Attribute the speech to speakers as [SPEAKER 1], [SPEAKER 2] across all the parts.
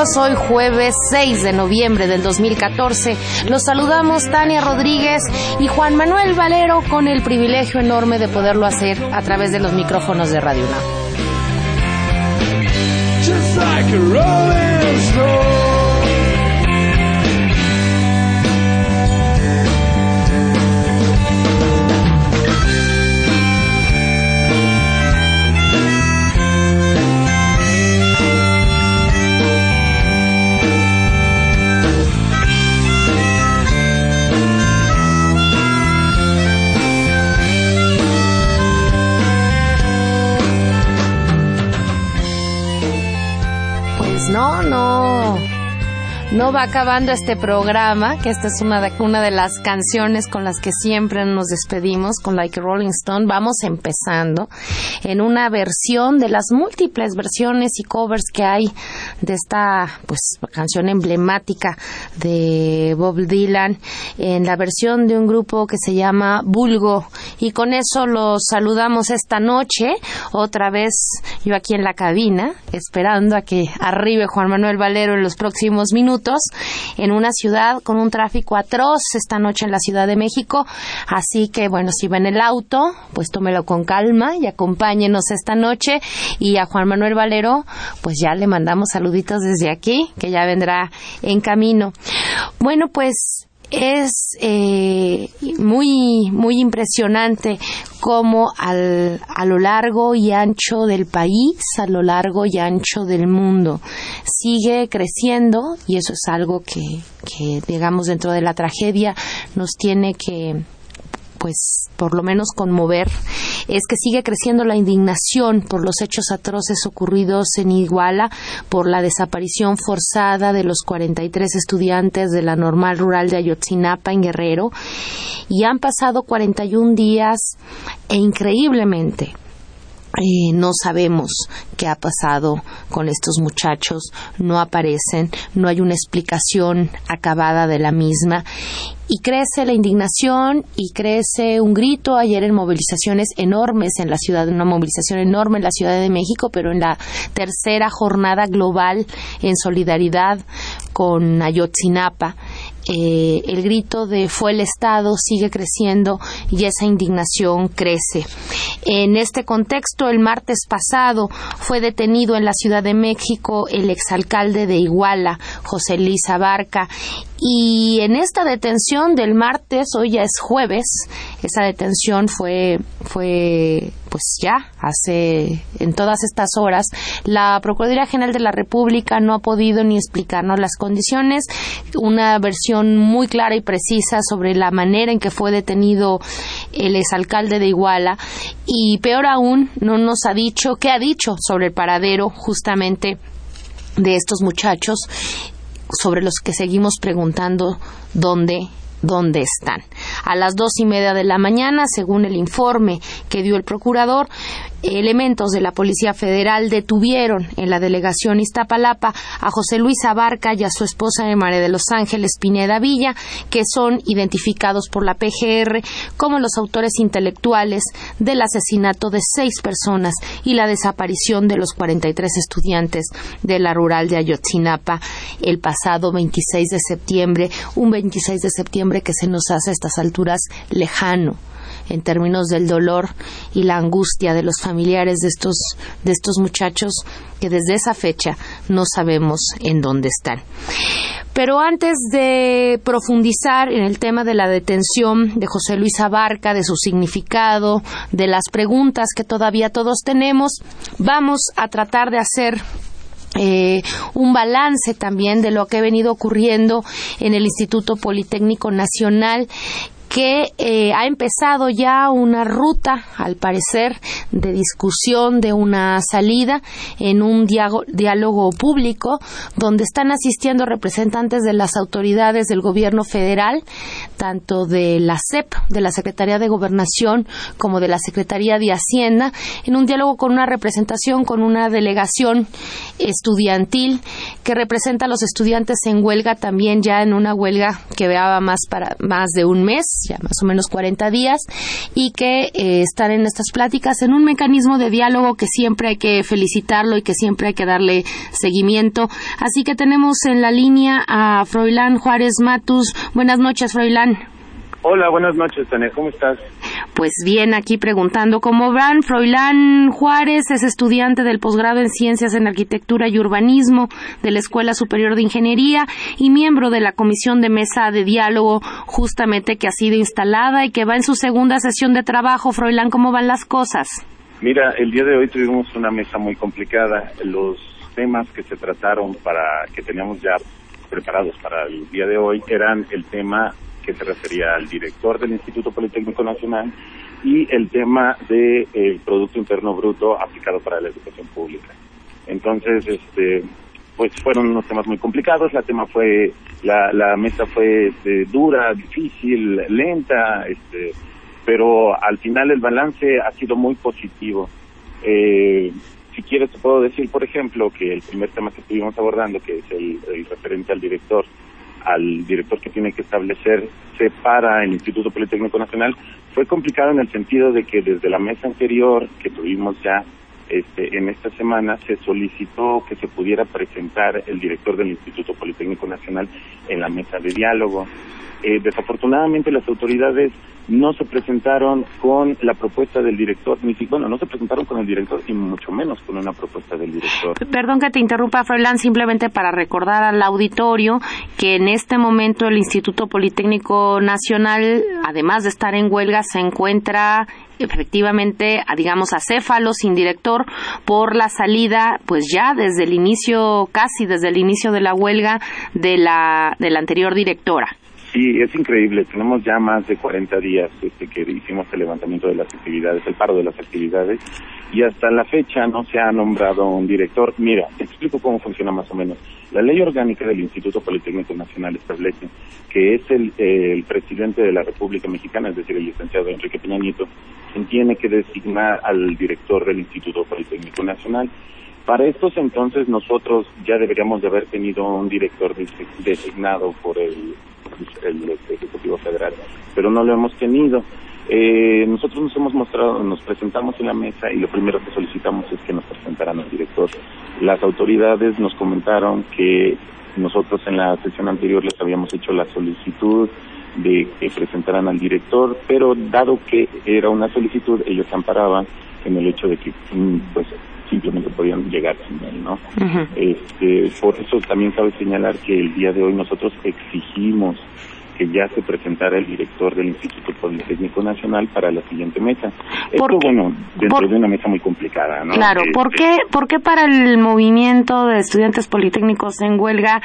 [SPEAKER 1] Hoy jueves 6 de noviembre del 2014. Los saludamos Tania Rodríguez y Juan Manuel Valero con el privilegio enorme de poderlo hacer a través de los micrófonos de Radio No, acabando este programa, que esta es una de, una de las canciones con las que siempre nos despedimos, con Like Rolling Stone. Vamos empezando en una versión de las múltiples versiones y covers que hay de esta pues canción emblemática de Bob Dylan en la versión de un grupo que se llama Bulgo y con eso los saludamos esta noche otra vez yo aquí en la cabina esperando a que arribe Juan Manuel Valero en los próximos minutos en una ciudad con un tráfico atroz esta noche en la Ciudad de México así que bueno si va en el auto pues tómelo con calma y acompáñenos esta noche y a Juan Manuel Valero pues ya le mandamos saludos desde aquí, que ya vendrá en camino. Bueno, pues es eh, muy muy impresionante cómo al, a lo largo y ancho del país, a lo largo y ancho del mundo, sigue creciendo y eso es algo que, que digamos dentro de la tragedia nos tiene que pues por lo menos conmover es que sigue creciendo la indignación por los hechos atroces ocurridos en Iguala, por la desaparición forzada de los 43 estudiantes de la normal rural de Ayotzinapa en Guerrero y han pasado 41 días e increíblemente eh, no sabemos qué ha pasado con estos muchachos, no aparecen, no hay una explicación acabada de la misma. Y crece la indignación y crece un grito. Ayer en movilizaciones enormes en la ciudad, una movilización enorme en la Ciudad de México, pero en la tercera jornada global en solidaridad con Ayotzinapa eh, el grito de fue el Estado sigue creciendo y esa indignación crece. En este contexto, el martes pasado fue detenido en la Ciudad de México el exalcalde de Iguala, José Luis Abarca, y en esta detención del martes, hoy ya es jueves, esa detención fue, fue pues ya hace en todas estas horas la Procuraduría General de la República no ha podido ni explicarnos las condiciones, una versión muy clara y precisa sobre la manera en que fue detenido el exalcalde de Iguala. Y peor aún no nos ha dicho qué ha dicho sobre el paradero justamente de estos muchachos sobre los que seguimos preguntando dónde dónde están. A las dos y media de la mañana, según el informe que dio el procurador, elementos de la Policía Federal detuvieron en la delegación Iztapalapa a José Luis Abarca y a su esposa de María de los Ángeles Pineda Villa, que son identificados por la PGR como los autores intelectuales del asesinato de seis personas y la desaparición de los 43 estudiantes de la rural de Ayotzinapa el pasado 26 de septiembre, un 26 de septiembre que se nos hace a estas alturas lejano en términos del dolor y la angustia de los familiares de estos, de estos muchachos que desde esa fecha no sabemos en dónde están. Pero antes de profundizar en el tema de la detención de José Luis Abarca, de su significado, de las preguntas que todavía todos tenemos, vamos a tratar de hacer eh, un balance también de lo que ha venido ocurriendo en el Instituto Politécnico Nacional que eh, ha empezado ya una ruta, al parecer, de discusión de una salida en un diálogo público donde están asistiendo representantes de las autoridades del gobierno federal, tanto de la CEP, de la Secretaría de Gobernación, como de la Secretaría de Hacienda, en un diálogo con una representación, con una delegación estudiantil que representa a los estudiantes en huelga también ya en una huelga que veaba más para más de un mes ya más o menos 40 días, y que eh, están en estas pláticas en un mecanismo de diálogo que siempre hay que felicitarlo y que siempre hay que darle seguimiento. Así que tenemos en la línea a Froilán Juárez Matus. Buenas noches, Froilán.
[SPEAKER 2] Hola, buenas noches, Tania. ¿Cómo estás?
[SPEAKER 1] Pues bien, aquí preguntando cómo van. Froilán Juárez es estudiante del posgrado en Ciencias en Arquitectura y Urbanismo de la Escuela Superior de Ingeniería y miembro de la Comisión de Mesa de Diálogo, justamente que ha sido instalada y que va en su segunda sesión de trabajo. Froilán, ¿cómo van las cosas?
[SPEAKER 2] Mira, el día de hoy tuvimos una mesa muy complicada. Los temas que se trataron para que teníamos ya preparados para el día de hoy eran el tema que se refería al director del Instituto Politécnico Nacional y el tema del Producto Interno Bruto aplicado para la educación pública. Entonces, este, pues fueron unos temas muy complicados, la tema fue, la, la mesa fue este, dura, difícil, lenta, este, pero al final el balance ha sido muy positivo. Eh, si quieres te puedo decir, por ejemplo, que el primer tema que estuvimos abordando, que es el referente al director, al director que tiene que establecerse para el Instituto Politécnico Nacional fue complicado en el sentido de que desde la mesa anterior que tuvimos ya este, en esta semana se solicitó que se pudiera presentar el director del Instituto Politécnico Nacional en la mesa de diálogo. Eh, desafortunadamente las autoridades no se presentaron con la propuesta del director, ni siquiera, bueno, no se presentaron con el director y mucho menos con una propuesta del director.
[SPEAKER 1] Perdón que te interrumpa, Froilán, simplemente para recordar al auditorio que en este momento el Instituto Politécnico Nacional, además de estar en huelga, se encuentra efectivamente, digamos, acéfalo, sin director, por la salida, pues ya desde el inicio, casi desde el inicio de la huelga de la, de la anterior directora.
[SPEAKER 2] Sí, es increíble. Tenemos ya más de 40 días este, que hicimos el levantamiento de las actividades, el paro de las actividades, y hasta la fecha no se ha nombrado un director. Mira, te explico cómo funciona más o menos. La ley orgánica del Instituto Politécnico Nacional establece que es el, el presidente de la República Mexicana, es decir, el licenciado Enrique Peña Nieto, quien tiene que designar al director del Instituto Politécnico Nacional. Para estos entonces nosotros ya deberíamos de haber tenido un director designado por el el Ejecutivo Federal, pero no lo hemos tenido. Eh, nosotros nos hemos mostrado, nos presentamos en la mesa y lo primero que solicitamos es que nos presentaran al director. Las autoridades nos comentaron que nosotros en la sesión anterior les habíamos hecho la solicitud de que presentaran al director, pero dado que era una solicitud, ellos se amparaban en el hecho de que mm, pues simplemente podían llegar sin él, ¿no? este, por eso también cabe señalar que el día de hoy nosotros exigimos que ya se presentara el director del Instituto Politécnico Nacional para la siguiente mesa. Esto, bueno, dentro de una mesa muy complicada, ¿no?
[SPEAKER 1] Claro, ¿por, este, qué, ¿por qué para el movimiento de estudiantes politécnicos en huelga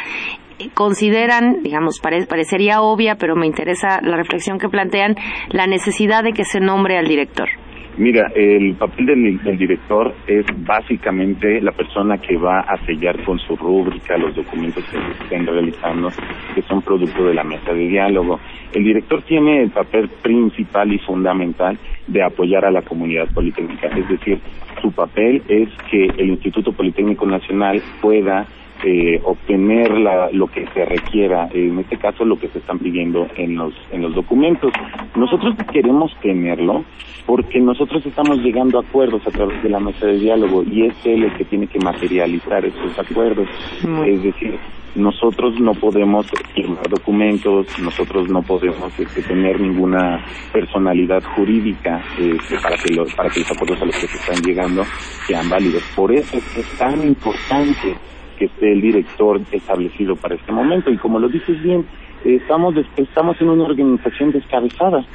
[SPEAKER 1] consideran, digamos, parecería obvia, pero me interesa la reflexión que plantean, la necesidad de que se nombre al director?
[SPEAKER 2] Mira, el papel del, director es básicamente la persona que va a sellar con su rúbrica los documentos que se estén realizando, que son producto de la mesa de diálogo. El director tiene el papel principal y fundamental de apoyar a la comunidad politécnica, es decir, su papel es que el Instituto Politécnico Nacional pueda eh, obtener la, lo que se requiera, en este caso lo que se están pidiendo en los, en los documentos. Nosotros queremos tenerlo porque nosotros estamos llegando a acuerdos a través de la mesa de diálogo y es él el que tiene que materializar esos acuerdos. Es decir, nosotros no podemos firmar documentos, nosotros no podemos este, tener ninguna personalidad jurídica este, para que los para que los acuerdos a los que se están llegando sean válidos. Por eso es tan importante que esté el director establecido para este momento. Y como lo dices bien, estamos, estamos en una organización descabezada.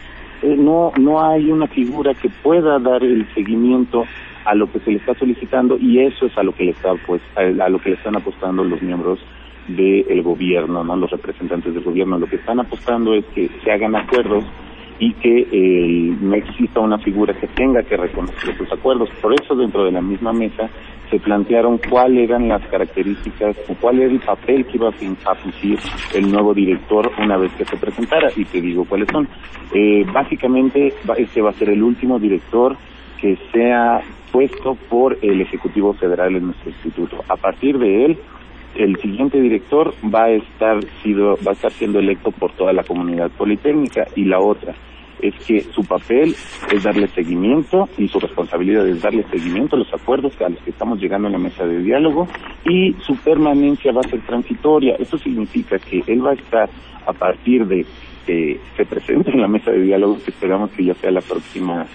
[SPEAKER 2] Eh, no, no hay una figura que pueda dar el seguimiento a lo que se le está solicitando y eso es a lo que le está pues a, lo que le están apostando los miembros del gobierno, no los representantes del gobierno. Lo que están apostando es que se hagan acuerdos y que eh, no exista una figura que tenga que reconocer esos acuerdos. Por eso dentro de la misma mesa se plantearon cuáles eran las características o cuál era el papel que iba a fungir el nuevo director una vez que se presentara y te digo cuáles son. Eh, básicamente este va a ser el último director que sea puesto por el Ejecutivo Federal en nuestro instituto. A partir de él, el siguiente director va a estar sido va a estar siendo electo por toda la comunidad politécnica y la otra es que su papel es darle seguimiento y su responsabilidad es darle seguimiento a los acuerdos a los que estamos llegando en la mesa de diálogo y su permanencia va a ser transitoria. Eso significa que él va a estar a partir de que se presente en la mesa de diálogo, que esperamos que ya sea la próxima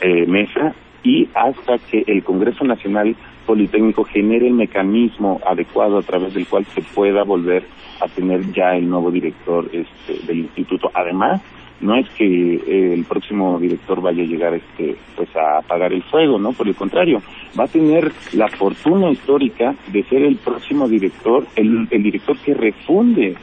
[SPEAKER 2] eh, mesa, y hasta que el Congreso Nacional Politécnico genere el mecanismo adecuado a través del cual se pueda volver a tener ya el nuevo director este, del instituto. Además, no es que eh, el próximo director vaya a llegar este pues a apagar el fuego no por el contrario va a tener la fortuna histórica de ser el próximo director el, el director que refunde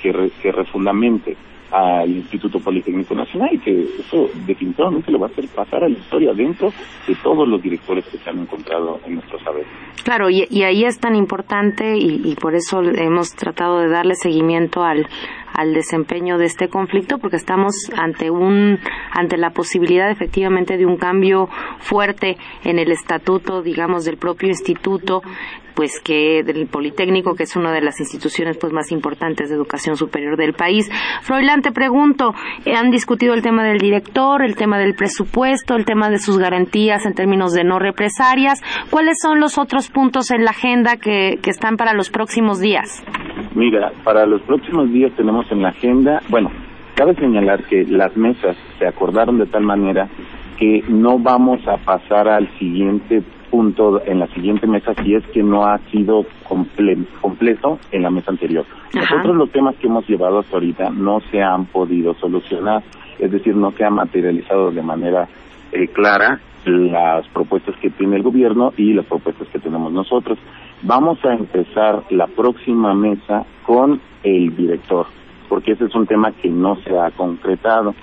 [SPEAKER 2] que, que refundamente al Instituto Politécnico Nacional y que eso definitivamente lo va a hacer pasar a la historia dentro de todos los directores que se han encontrado en nuestro saber.
[SPEAKER 1] Claro, y, y ahí es tan importante y, y, por eso hemos tratado de darle seguimiento al, al desempeño de este conflicto porque estamos ante un ante la posibilidad efectivamente de un cambio fuerte en el estatuto digamos del propio instituto pues que del Politécnico, que es una de las instituciones pues más importantes de educación superior del país. Froilán, te pregunto, han discutido el tema del director, el tema del presupuesto, el tema de sus garantías en términos de no represalias. ¿Cuáles son los otros puntos en la agenda que, que están para los próximos días?
[SPEAKER 2] Mira, para los próximos días tenemos en la agenda, bueno, cabe señalar que las mesas se acordaron de tal manera que no vamos a pasar al siguiente punto en la siguiente mesa si es que no ha sido completo en la mesa anterior. Nosotros los temas que hemos llevado hasta ahorita no se han podido solucionar, es decir, no se han materializado de manera eh, clara las propuestas que tiene el gobierno y las propuestas que tenemos nosotros. Vamos a empezar la próxima mesa con el director porque ese es un tema que no se ha concretado.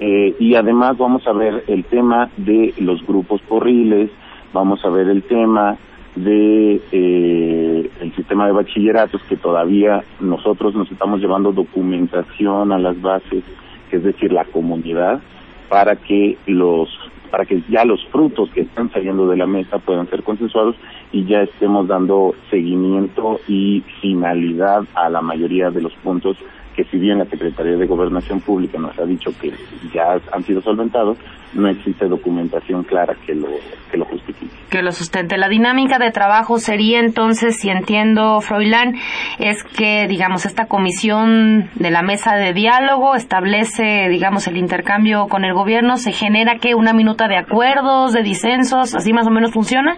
[SPEAKER 2] Eh, y además vamos a ver el tema de los grupos porriles, vamos a ver el tema de eh, el sistema de bachilleratos que todavía nosotros nos estamos llevando documentación a las bases, es decir, la comunidad, para que los para que ya los frutos que están saliendo de la mesa puedan ser consensuados y ya estemos dando seguimiento y finalidad a la mayoría de los puntos que si bien la Secretaría de Gobernación Pública nos ha dicho que ya han sido solventados, no existe documentación clara que lo, que lo justifique.
[SPEAKER 1] Que lo sustente. La dinámica de trabajo sería entonces, si entiendo, Froilán, es que, digamos, esta comisión de la mesa de diálogo establece, digamos, el intercambio con el gobierno, se genera que una minuta de acuerdos, de disensos, así más o menos funciona.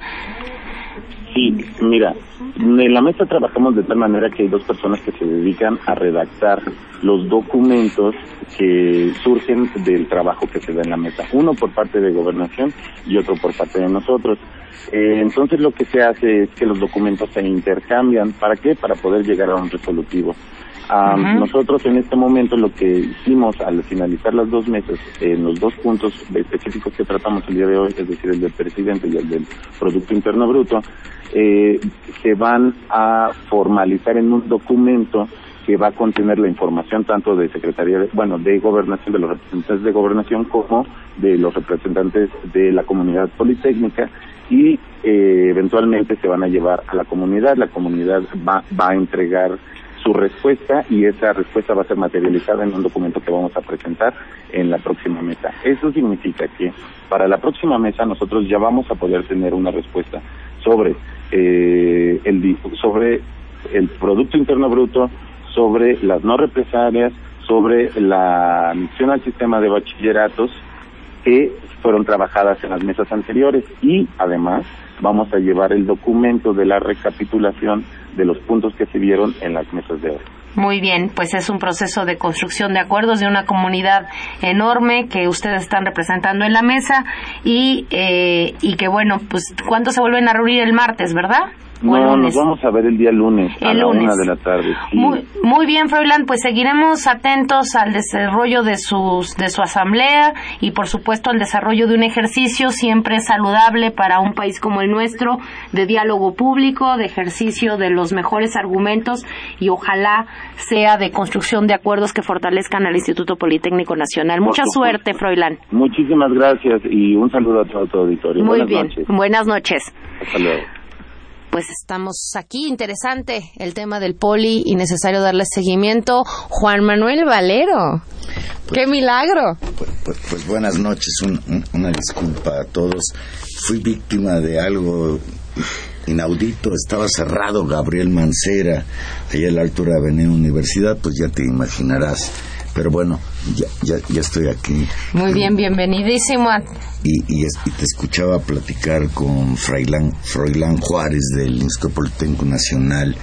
[SPEAKER 2] Sí, mira, en la mesa trabajamos de tal manera que hay dos personas que se dedican a redactar los documentos que surgen del trabajo que se da en la mesa. Uno por parte de gobernación y otro por parte de nosotros. Eh, entonces lo que se hace es que los documentos se intercambian. ¿Para qué? Para poder llegar a un resolutivo. Nosotros en este momento lo que hicimos al finalizar las dos meses, en los dos puntos específicos que tratamos el día de hoy, es decir, el del presidente y el del Producto Interno Bruto, eh, se van a formalizar en un documento que va a contener la información tanto de Secretaría, de, bueno, de Gobernación, de los representantes de Gobernación, como de los representantes de la comunidad politécnica y eh, eventualmente se van a llevar a la comunidad. La comunidad va, va a entregar su respuesta y esa respuesta va a ser materializada en un documento que vamos a presentar en la próxima mesa. Eso significa que para la próxima mesa nosotros ya vamos a poder tener una respuesta sobre eh, el sobre el producto interno bruto, sobre las no represalias, sobre la admisión al sistema de bachilleratos que fueron trabajadas en las mesas anteriores y además vamos a llevar el documento de la recapitulación de los puntos que se vieron en las mesas de hoy.
[SPEAKER 1] Muy bien, pues es un proceso de construcción de acuerdos de una comunidad enorme que ustedes están representando en la mesa y, eh, y que bueno, pues ¿cuándo se vuelven a reunir el martes, verdad?
[SPEAKER 2] No, nos vamos a ver el día lunes, a la una de la tarde.
[SPEAKER 1] Muy, muy bien, Froilán, pues seguiremos atentos al desarrollo de, sus, de su asamblea y, por supuesto, al desarrollo de un ejercicio siempre saludable para un país como el nuestro, de diálogo público, de ejercicio de los mejores argumentos y ojalá sea de construcción de acuerdos que fortalezcan al Instituto Politécnico Nacional. Mucha suerte, Froilán.
[SPEAKER 2] Muchísimas gracias y un saludo a todo tu auditorio.
[SPEAKER 1] Muy bien. Buenas noches.
[SPEAKER 2] Hasta luego
[SPEAKER 1] pues estamos aquí. Interesante el tema del poli y necesario darle seguimiento. Juan Manuel Valero. ¡Qué pues, milagro!
[SPEAKER 3] Pues, pues, pues buenas noches, una disculpa a todos. Fui víctima de algo inaudito. Estaba cerrado Gabriel Mancera, allá en la altura de Avenida Universidad, pues ya te imaginarás pero bueno, ya, ya, ya estoy aquí.
[SPEAKER 1] Muy bien, bienvenidísimo.
[SPEAKER 3] Y, y, te escuchaba platicar con Froilán, Juárez del Instituto Politécnico Nacional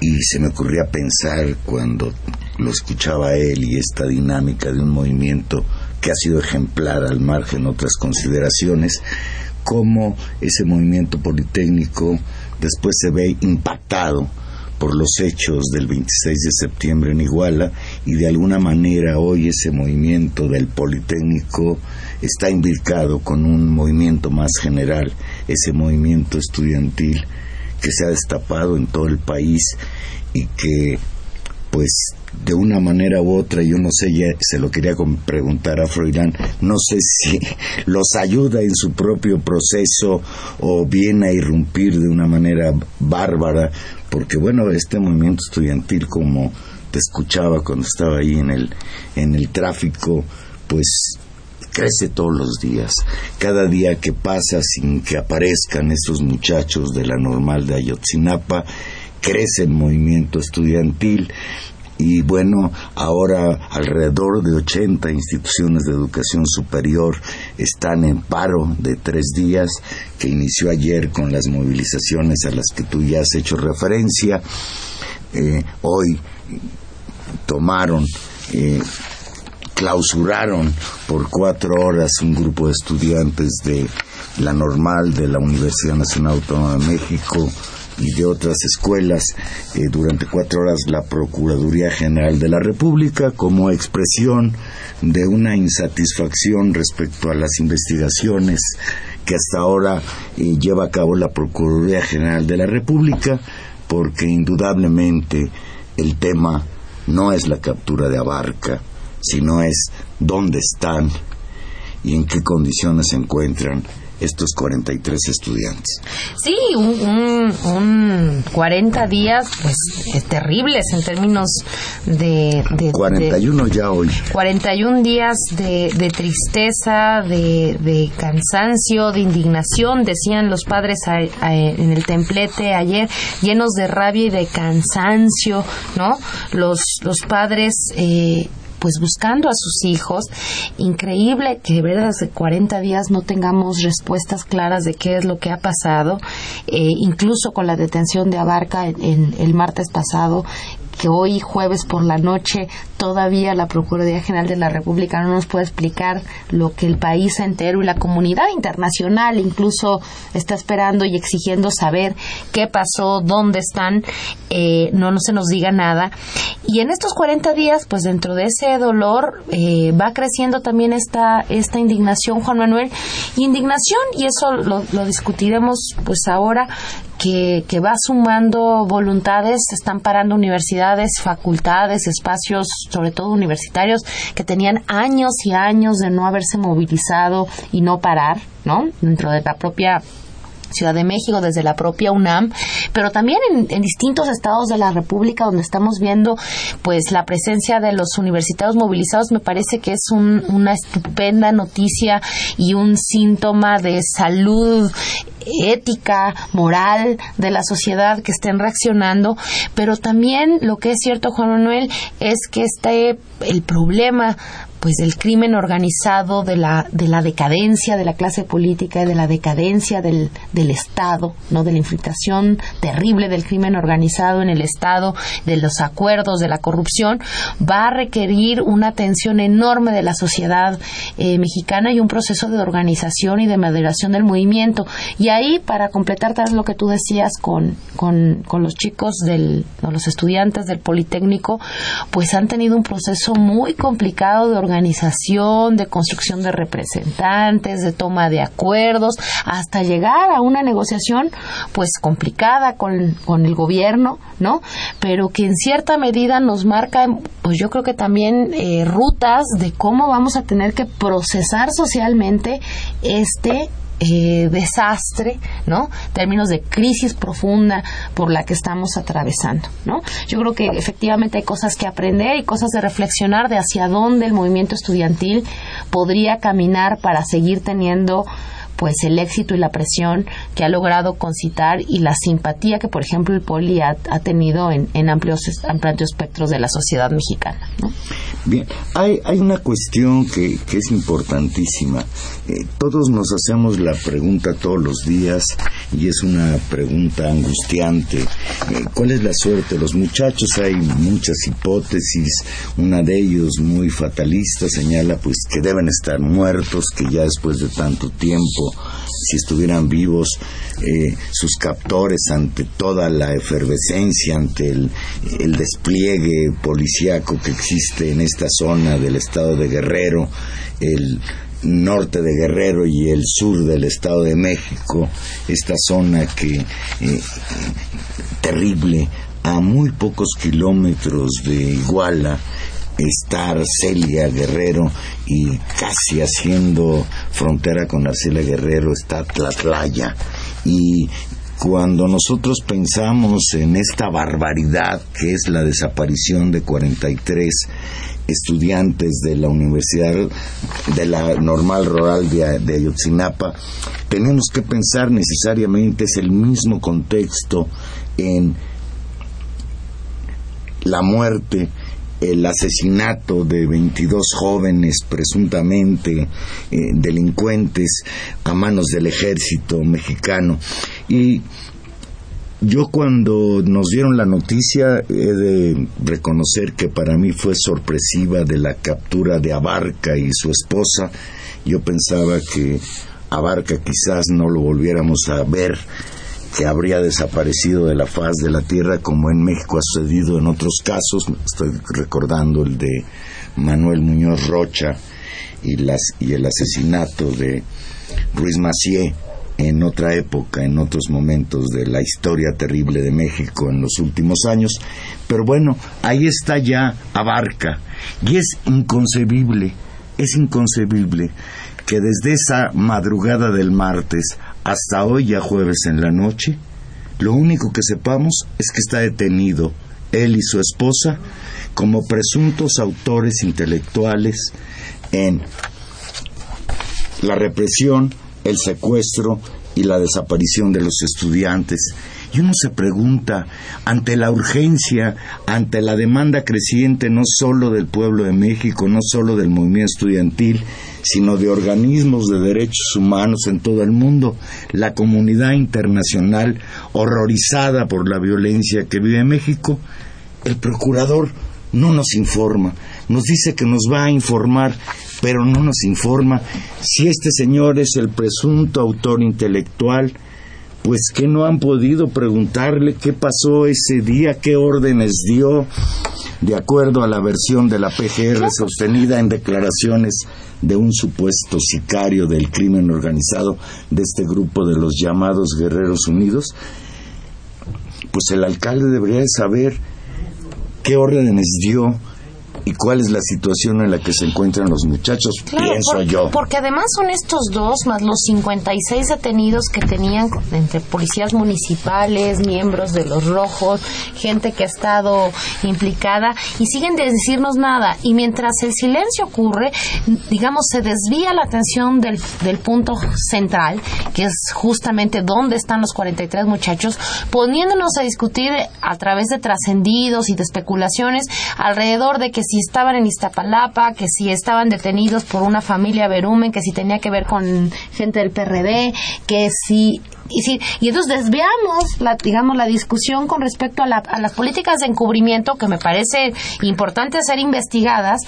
[SPEAKER 3] y se me ocurría pensar cuando lo escuchaba él y esta dinámica de un movimiento que ha sido ejemplar al margen otras consideraciones, cómo ese movimiento politécnico después se ve impactado por los hechos del 26 de septiembre en Iguala y de alguna manera hoy ese movimiento del Politécnico está imbricado con un movimiento más general, ese movimiento estudiantil que se ha destapado en todo el país y que pues de una manera u otra, yo no sé, ya se lo quería preguntar a Froilán, no sé si los ayuda en su propio proceso o viene a irrumpir de una manera bárbara, porque bueno, este movimiento estudiantil, como te escuchaba cuando estaba ahí en el, en el tráfico, pues crece todos los días. Cada día que pasa sin que aparezcan esos muchachos de la normal de Ayotzinapa, crece el movimiento estudiantil y bueno, ahora alrededor de 80 instituciones de educación superior están en paro de tres días que inició ayer con las movilizaciones a las que tú ya has hecho referencia. Eh, hoy tomaron, eh, clausuraron por cuatro horas un grupo de estudiantes de la normal de la Universidad Nacional Autónoma de México y de otras escuelas eh, durante cuatro horas la Procuraduría General de la República como expresión de una insatisfacción respecto a las investigaciones que hasta ahora eh, lleva a cabo la Procuraduría General de la República porque indudablemente el tema no es la captura de Abarca, sino es dónde están y en qué condiciones se encuentran estos 43 estudiantes.
[SPEAKER 1] Sí, un, un, 40 días pues terribles en términos de... de
[SPEAKER 3] 41 ya hoy.
[SPEAKER 1] 41 días de, de tristeza, de, de, cansancio, de indignación, decían los padres en el templete ayer, llenos de rabia y de cansancio, ¿no? Los, los padres... Eh, pues buscando a sus hijos. Increíble que de verdad hace 40 días no tengamos respuestas claras de qué es lo que ha pasado, eh, incluso con la detención de Abarca en, el martes pasado que hoy jueves por la noche todavía la Procuraduría General de la República no nos puede explicar lo que el país entero y la comunidad internacional incluso está esperando y exigiendo saber qué pasó, dónde están, eh, no, no se nos diga nada. Y en estos 40 días, pues dentro de ese dolor eh, va creciendo también esta, esta indignación, Juan Manuel, indignación, y eso lo, lo discutiremos pues ahora, que, que, va sumando voluntades, están parando universidades, facultades, espacios, sobre todo universitarios, que tenían años y años de no haberse movilizado y no parar, ¿no? Dentro de la propia Ciudad de México, desde la propia UNAM, pero también en, distintos estados de la República donde estamos viendo pues la presencia de los universitarios movilizados me parece que es una estupenda noticia y un síntoma de salud ética, moral de la sociedad que estén reaccionando, pero también lo que es cierto, Juan Manuel, es que este el problema pues del crimen organizado, de la, de la decadencia de la clase política y de la decadencia del, del Estado, ¿no? de la infiltración terrible del crimen organizado en el Estado, de los acuerdos, de la corrupción, va a requerir una atención enorme de la sociedad eh, mexicana y un proceso de organización y de maduración del movimiento. Y ahí, para completar tal lo que tú decías con, con, con los chicos del, los estudiantes del Politécnico, pues han tenido un proceso muy complicado de organización organización, de construcción de representantes, de toma de acuerdos, hasta llegar a una negociación pues complicada con, con el gobierno, ¿no? Pero que en cierta medida nos marca, pues yo creo que también eh, rutas de cómo vamos a tener que procesar socialmente este eh, desastre, ¿no? Términos de crisis profunda por la que estamos atravesando, ¿no? Yo creo que efectivamente hay cosas que aprender y cosas de reflexionar de hacia dónde el movimiento estudiantil podría caminar para seguir teniendo pues el éxito y la presión que ha logrado concitar y la simpatía que, por ejemplo, el Poli ha, tenido en, amplios, amplios espectros de la sociedad mexicana.
[SPEAKER 3] Bien, hay, hay una cuestión que, que es importantísima. Eh, todos nos hacemos la pregunta todos los días y es una pregunta angustiante. Eh, ¿Cuál es la suerte de los muchachos? Hay muchas hipótesis. Una de ellos, muy fatalista, señala pues que deben estar muertos, que ya después de tanto tiempo si estuvieran vivos eh, sus captores ante toda la efervescencia, ante el, despliegue policíaco que existe en esta zona del estado de Guerrero, el norte de Guerrero y el sur del Estado de México, esta zona que eh, terrible a muy pocos kilómetros de Iguala, estar Celia Guerrero y casi haciendo frontera con Arcelia Guerrero está Tlatlaya. Y cuando nosotros pensamos en esta barbaridad que es la desaparición de 43 estudiantes de la Universidad de la Normal Rural de, de Ayotzinapa, tenemos que pensar necesariamente es el mismo contexto en la muerte el asesinato de 22 jóvenes presuntamente eh, delincuentes a manos del ejército mexicano. Y yo cuando nos dieron la noticia he de reconocer que para mí fue sorpresiva de la captura de Abarca y su esposa. Yo pensaba que Abarca quizás no lo volviéramos a ver que habría desaparecido de la faz de la tierra como en México ha sucedido en otros casos. Estoy recordando el de Manuel Muñoz Rocha y, las, y el asesinato de Ruiz Macié en otra época, en otros momentos de la historia terrible de México en los últimos años. Pero bueno, ahí está ya Abarca. Y es inconcebible, es inconcebible que desde esa madrugada del martes hasta hoy ya jueves en la noche, lo único que sepamos es que está detenido él y su esposa como presuntos autores intelectuales en la represión, el secuestro y la desaparición de los estudiantes. Y uno se pregunta, ante la urgencia, ante la demanda creciente no solo del pueblo de México, no solo del movimiento estudiantil, sino de organismos de derechos humanos en todo el mundo, la comunidad internacional horrorizada por la violencia que vive México, el procurador no nos informa, nos dice que nos va a informar, pero no nos informa si este señor es el presunto autor intelectual, pues que no han podido preguntarle qué pasó ese día, qué órdenes dio, de acuerdo a la versión de la PGR sostenida en declaraciones de un supuesto sicario del crimen organizado de este grupo de los llamados Guerreros Unidos, pues el alcalde debería saber qué órdenes dio y cuál es la situación en la que se encuentran los muchachos, pienso yo.
[SPEAKER 1] Porque además son estos dos, más los 56 detenidos que tenían entre policías municipales, miembros de los rojos, gente que ha estado implicada, y siguen de decirnos nada. Y mientras el silencio ocurre, digamos, se desvía la atención del, del punto central, que es justamente dónde están los 43 muchachos, poniéndonos a discutir a través de trascendidos y de especulaciones alrededor de que si si estaban en Iztapalapa, que si estaban detenidos por una familia Berumen, que si tenía que ver con gente del PRD, que si y, sí, y entonces desviamos, la, digamos, la discusión con respecto a, a, las políticas de encubrimiento que me parece importante ser investigadas,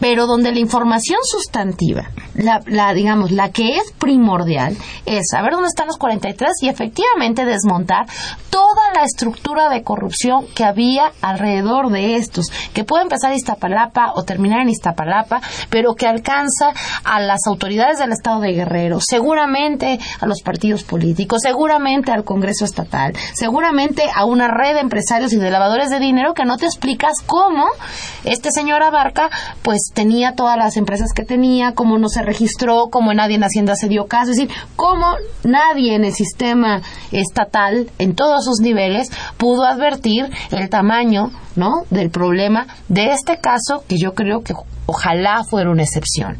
[SPEAKER 1] pero donde la información sustantiva, la, la, digamos, la que es primordial, es saber dónde están los 43 y efectivamente desmontar toda la estructura de corrupción que había alrededor de estos, que puede empezar en Iztapalapa o terminar en Iztapalapa, pero que alcanza a las autoridades del Estado de Guerrero, seguramente a los partidos políticos, seguramente al Congreso Estatal, seguramente a una red de empresarios y de lavadores de dinero que no te explicas cómo este señor Abarca pues tenía todas las empresas que tenía, cómo no se registró, cómo nadie en Hacienda se dio caso, es decir, cómo nadie en el sistema estatal, en todos sus niveles, pudo advertir el tamaño, ¿no?, del problema de este caso que yo creo que ojalá fuera una excepción,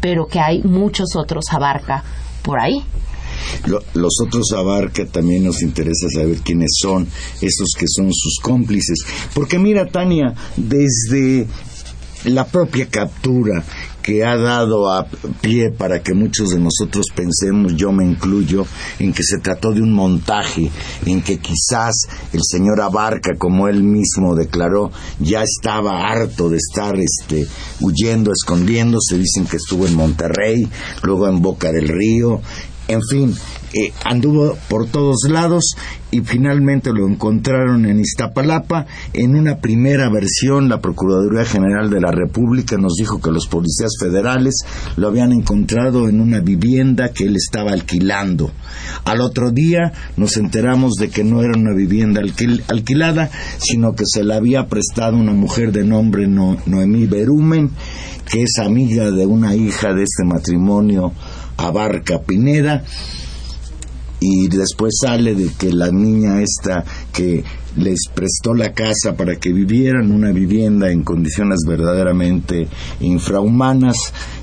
[SPEAKER 1] pero que hay muchos otros abarca por ahí.
[SPEAKER 3] Los otros abarca también nos interesa saber quiénes son esos que son sus cómplices. Porque mira, Tania, desde la propia captura que ha dado a pie para que muchos de nosotros pensemos, yo me incluyo, en que se trató de un montaje, en que quizás el señor Abarca, como él mismo declaró, ya estaba harto de estar este, huyendo, escondiéndose, dicen que estuvo en Monterrey, luego en Boca del Río, en fin, eh, anduvo por todos lados y finalmente lo encontraron en Iztapalapa. En una primera versión, la Procuraduría General de la República nos dijo que los policías federales lo habían encontrado en una vivienda que él estaba alquilando. Al otro día nos enteramos de que no era una vivienda alquilada, sino que se la había prestado una mujer de nombre Noemí Berumen, que es amiga de una hija de este matrimonio Abarca Pineda y después sale de que la niña esta que les prestó la casa para que vivieran una vivienda en condiciones verdaderamente infrahumanas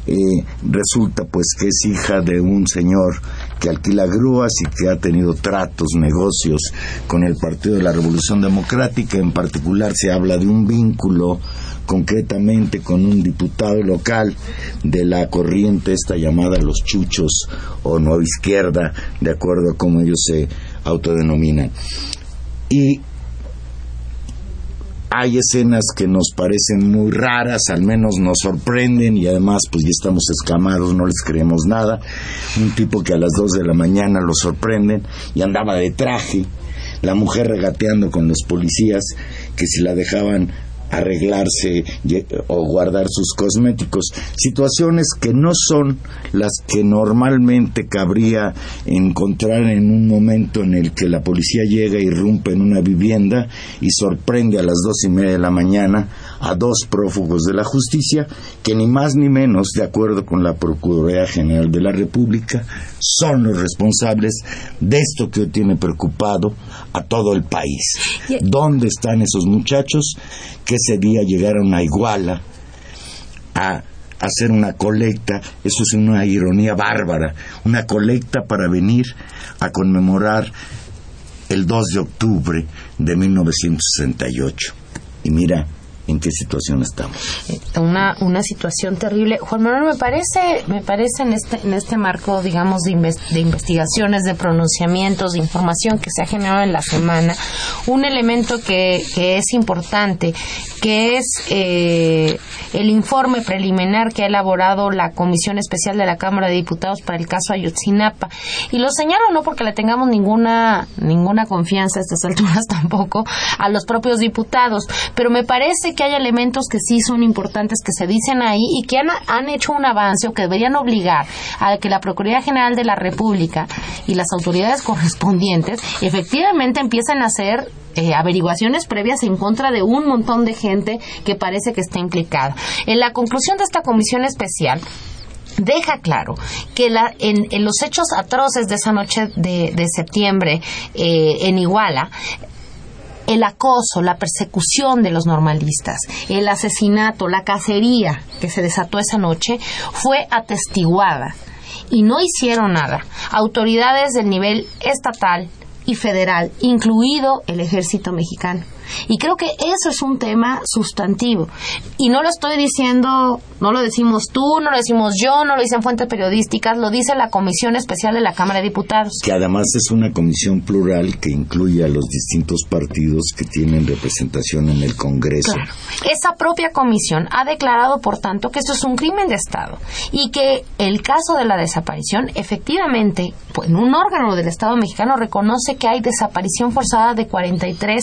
[SPEAKER 3] eh, resulta pues que es hija de un señor que alquila grúas y que ha tenido tratos, negocios con el Partido de la Revolución Democrática. En particular se habla de un vínculo concretamente con un diputado local de la corriente esta llamada los chuchos o nueva izquierda, de acuerdo a cómo ellos se autodenominan. Y hay escenas que nos parecen muy raras, al menos nos sorprenden y además pues ya estamos escamados, no les creemos nada. Un tipo que a las dos de la mañana lo sorprenden y andaba de traje, la mujer regateando con los policías que si la dejaban arreglarse o guardar sus cosméticos. Situaciones que no son las que normalmente cabría encontrar en un momento en el que la policía llega, irrumpe en una vivienda y sorprende a las dos y media de la mañana a dos prófugos de la justicia que ni más ni menos, de acuerdo con la Procuraduría General de la República, son los responsables de esto que hoy tiene preocupado a todo el país. ¿Dónde están esos muchachos que ese día llegaron a Iguala a hacer una colecta? Eso es una ironía bárbara, una colecta para venir a conmemorar el 2 de octubre de 1968. Y mira, en qué situación estamos.
[SPEAKER 1] Una, una situación terrible. Juan Manuel, me parece, me parece en este, en este marco, digamos, de, de investigaciones, de pronunciamientos, de información que se ha generado en la semana, un elemento que, que es importante, que es eh, el informe preliminar que ha elaborado la Comisión Especial de la Cámara de Diputados para el caso Ayotzinapa. Y lo señalo no porque le tengamos ninguna, ninguna confianza a estas alturas tampoco a los propios diputados, pero me parece que hay elementos que sí son importantes que se dicen ahí y que han, han hecho un avance o que deberían obligar a que la Procuraduría General de la República y las autoridades correspondientes efectivamente empiecen a hacer eh, averiguaciones previas en contra de un montón de gente que parece que está implicada. En la conclusión de esta comisión especial, deja claro que la, en, los hechos atroces de esa noche de, septiembre eh, en Iguala, el acoso, la persecución de los normalistas, el asesinato, la cacería que se desató esa noche fue atestiguada y no hicieron nada. Autoridades del nivel estatal y federal, incluido el ejército mexicano. Y creo que eso es un tema sustantivo. Y no lo estoy diciendo, no lo decimos tú, no lo decimos yo, no lo dicen fuentes periodísticas, lo dice la Comisión Especial de la Cámara de Diputados.
[SPEAKER 3] Que además es una comisión plural que incluye a los distintos partidos que tienen representación en el Congreso.
[SPEAKER 1] Esa propia comisión ha declarado, por tanto, que esto es un crimen de Estado y que el caso de la desaparición, efectivamente, pues, en un órgano del Estado mexicano reconoce que hay desaparición forzada de 43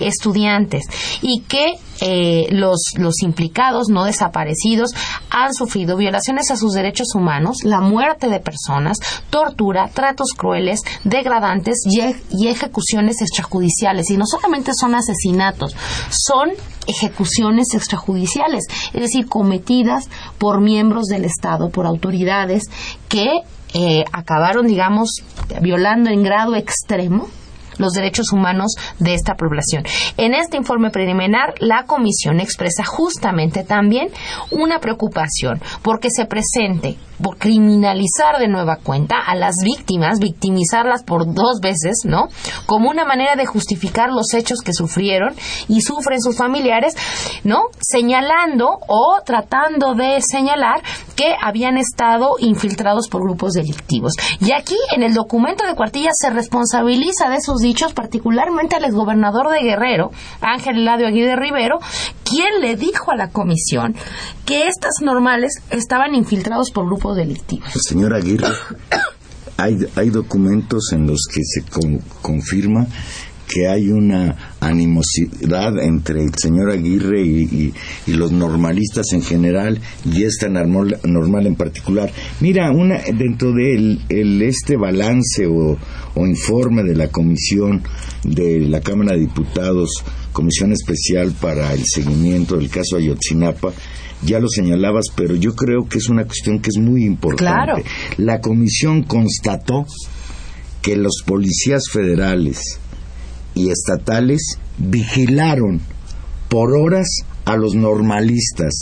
[SPEAKER 1] estudiantes y que eh, los, los implicados no desaparecidos han sufrido violaciones a sus derechos humanos, la muerte de personas, tortura, tratos crueles, degradantes y, y ejecuciones extrajudiciales. Y no solamente son asesinatos, son ejecuciones extrajudiciales, es decir, cometidas por miembros del Estado, por autoridades que eh, acabaron, digamos, violando en grado extremo los derechos humanos de esta población. En este informe preliminar, la Comisión expresa justamente también una preocupación porque se presente por criminalizar de nueva cuenta a las víctimas, victimizarlas por dos veces, ¿no? Como una manera de justificar los hechos que sufrieron y sufren sus familiares, ¿no? Señalando o tratando de señalar que habían estado infiltrados por grupos delictivos. Y aquí en el documento de Cuartilla se responsabiliza de esos dichos, particularmente al exgobernador de Guerrero, Ángel Eladio Aguirre Rivero, quien le dijo a la comisión que estas normales estaban infiltrados por grupos delictivos.
[SPEAKER 3] Señor Aguirre, hay, hay documentos en los que se confirma que hay una animosidad entre el señor Aguirre y, los normalistas en general y esta normal, normal en particular. Mira, una dentro de el, este balance o, o, informe de la comisión de la Cámara de Diputados, comisión especial para el seguimiento del caso Ayotzinapa, ya lo señalabas, pero yo creo que es una cuestión que es muy importante. La comisión constató que los policías federales y estatales vigilaron por horas a los normalistas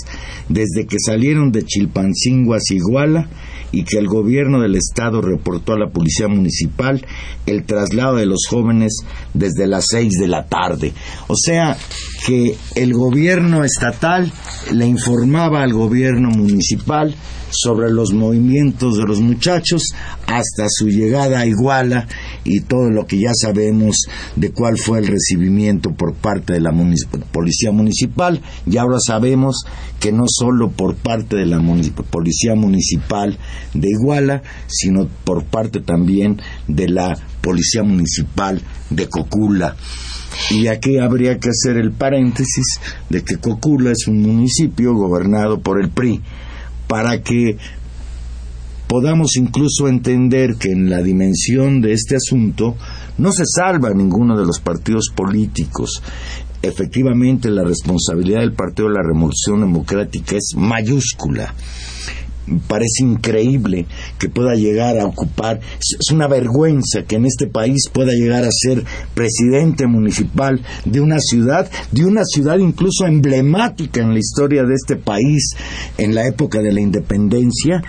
[SPEAKER 3] desde que salieron de Chilpancingo a Iguala y que el gobierno del estado reportó a la policía municipal el traslado de los jóvenes desde las seis de la tarde. O sea que el gobierno estatal le informaba al gobierno municipal sobre los movimientos de los muchachos hasta su llegada a Iguala y todo lo que ya sabemos de cuál fue el recibimiento por parte de la Policía Municipal. Y ahora sabemos que no solo por parte de la Policía Municipal de Iguala, sino por parte también de la Policía Municipal de Cocula. Y aquí habría que hacer el paréntesis de que Cocula es un municipio gobernado por el PRI para que podamos incluso entender que en la dimensión de este asunto no se salva ninguno de los partidos políticos. Efectivamente, la responsabilidad del Partido de la Revolución Democrática es mayúscula parece increíble que pueda llegar a ocupar, es una vergüenza que en este país pueda llegar a ser presidente municipal de una ciudad, de una ciudad incluso emblemática en la historia de este país en la época de la independencia,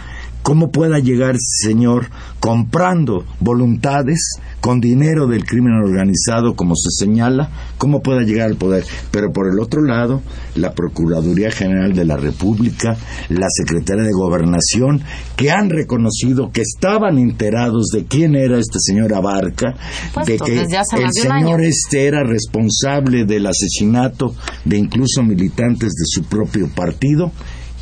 [SPEAKER 3] cómo pueda llegar ese señor comprando voluntades con dinero del crimen organizado, como se señala, cómo pueda llegar al poder. Pero por el otro lado, la Procuraduría General de la República, la Secretaría de Gobernación, que han reconocido que estaban enterados de quién era este señor Abarca, de que el señor este era responsable del asesinato de incluso militantes de su propio partido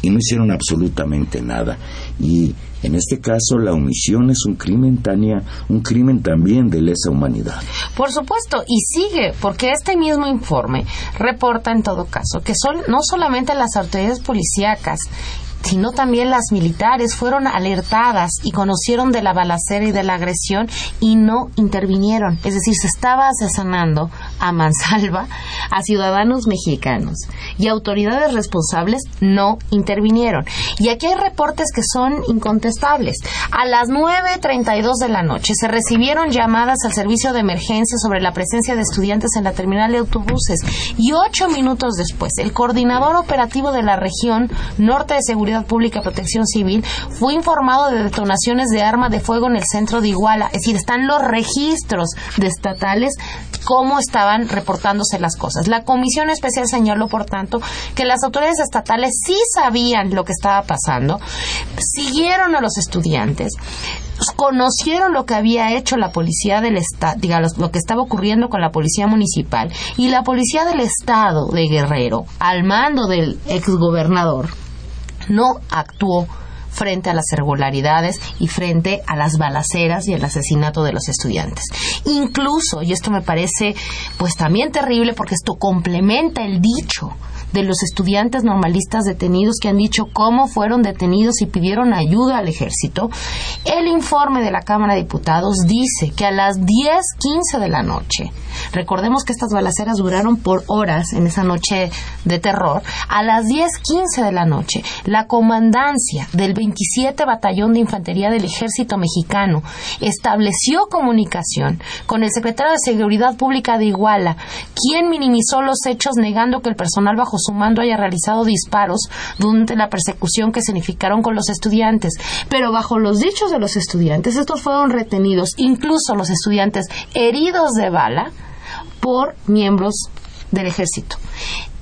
[SPEAKER 3] y no hicieron absolutamente nada. Y en este caso, la omisión es un crimen, Tania, un crimen también de lesa humanidad.
[SPEAKER 1] Por supuesto, y sigue, porque este mismo informe reporta en todo caso que son no solamente las autoridades policíacas sino también las militares fueron alertadas y conocieron de la balacera y de la agresión y no intervinieron. Es decir, se estaba asesinando a mansalva a ciudadanos mexicanos y autoridades responsables no intervinieron. Y aquí hay reportes que son incontestables. A las 9.32 de la noche se recibieron llamadas al servicio de emergencia sobre la presencia de estudiantes en la terminal de autobuses y ocho minutos después el coordinador operativo de la región norte de seguridad Pública Protección Civil fue informado de detonaciones de arma de fuego en el centro de Iguala. Es decir, están los registros de estatales cómo estaban reportándose las cosas. La Comisión Especial señaló, por tanto, que las autoridades estatales sí sabían lo que estaba pasando, siguieron a los estudiantes, conocieron lo que había hecho la policía del estado, digamos, lo que estaba ocurriendo con la policía municipal y la policía del estado de Guerrero, al mando del exgobernador, no actuó frente a las irregularidades y frente a las balaceras y el asesinato de los estudiantes. Incluso, y esto me parece pues también terrible porque esto complementa el dicho de los estudiantes normalistas detenidos que han dicho cómo fueron detenidos y pidieron ayuda al ejército, el informe de la Cámara de Diputados dice que a las 10:15 de la noche, recordemos que estas balaceras duraron por horas en esa noche de terror, a las 10:15 de la noche, la comandancia del 27 Batallón de Infantería del Ejército Mexicano estableció comunicación con el secretario de Seguridad Pública de Iguala, quien minimizó los hechos negando que el personal bajo su mando haya realizado disparos durante la persecución que significaron con los estudiantes. Pero bajo los dichos de los estudiantes, estos fueron retenidos, incluso los estudiantes heridos de bala, por miembros del ejército.